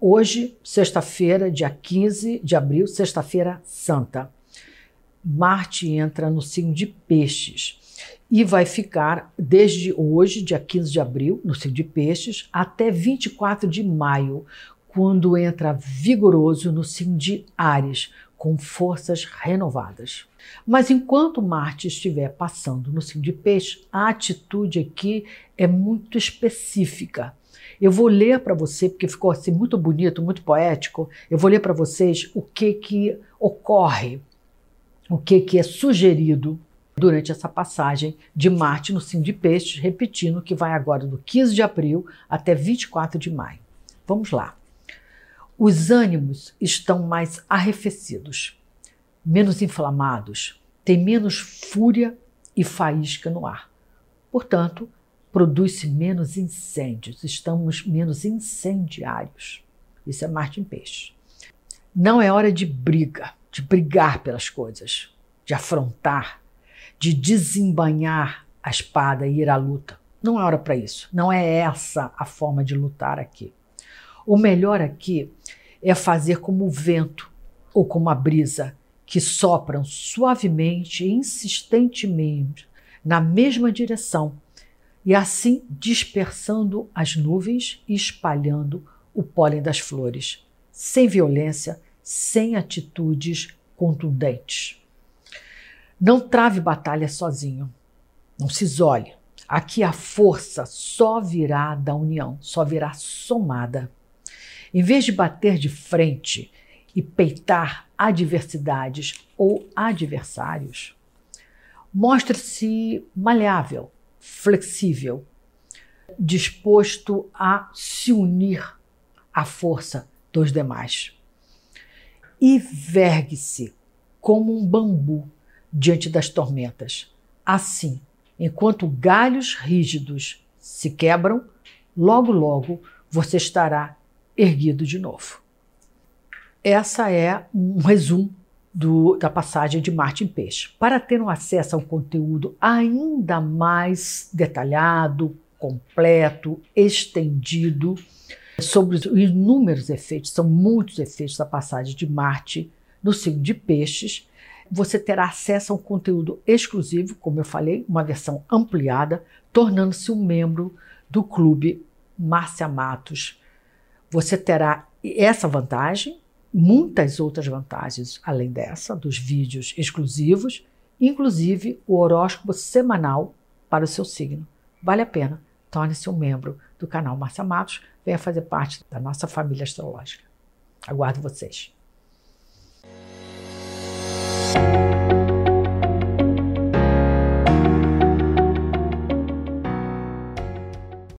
Hoje, sexta-feira, dia 15 de abril, sexta-feira santa. Marte entra no signo de Peixes e vai ficar desde hoje, dia 15 de abril, no signo de Peixes, até 24 de maio, quando entra vigoroso no signo de Ares, com forças renovadas. Mas enquanto Marte estiver passando no signo de Peixe, a atitude aqui é muito específica. Eu vou ler para você, porque ficou assim muito bonito, muito poético. Eu vou ler para vocês o que que ocorre, o que que é sugerido durante essa passagem de Marte no signo de Peixes, repetindo que vai agora do 15 de abril até 24 de maio. Vamos lá. Os ânimos estão mais arrefecidos, menos inflamados, tem menos fúria e faísca no ar. Portanto, produz-se menos incêndios, estamos menos incendiários. Isso é Marte em Peixe. Não é hora de briga, de brigar pelas coisas, de afrontar, de desembanhar a espada e ir à luta. Não é hora para isso. Não é essa a forma de lutar aqui. O melhor aqui é fazer como o vento ou como a brisa, que sopram suavemente e insistentemente na mesma direção, e assim dispersando as nuvens e espalhando o pólen das flores, sem violência, sem atitudes contundentes. Não trave batalha sozinho, não se isole. Aqui a força só virá da união, só virá somada. Em vez de bater de frente e peitar adversidades ou adversários, mostre-se maleável, flexível, disposto a se unir à força dos demais. E vergue-se como um bambu diante das tormentas. Assim, enquanto galhos rígidos se quebram, logo, logo você estará erguido de novo. Essa é um resumo do, da passagem de Marte em Peixe. Para ter um acesso a um conteúdo ainda mais detalhado, completo, estendido, sobre os inúmeros efeitos, são muitos efeitos da passagem de Marte no signo de Peixes, você terá acesso a um conteúdo exclusivo, como eu falei, uma versão ampliada, tornando-se um membro do clube Márcia Matos você terá essa vantagem, muitas outras vantagens além dessa, dos vídeos exclusivos, inclusive o horóscopo semanal para o seu signo. Vale a pena. Torne-se um membro do canal Márcia Matos, venha fazer parte da nossa família astrológica. Aguardo vocês.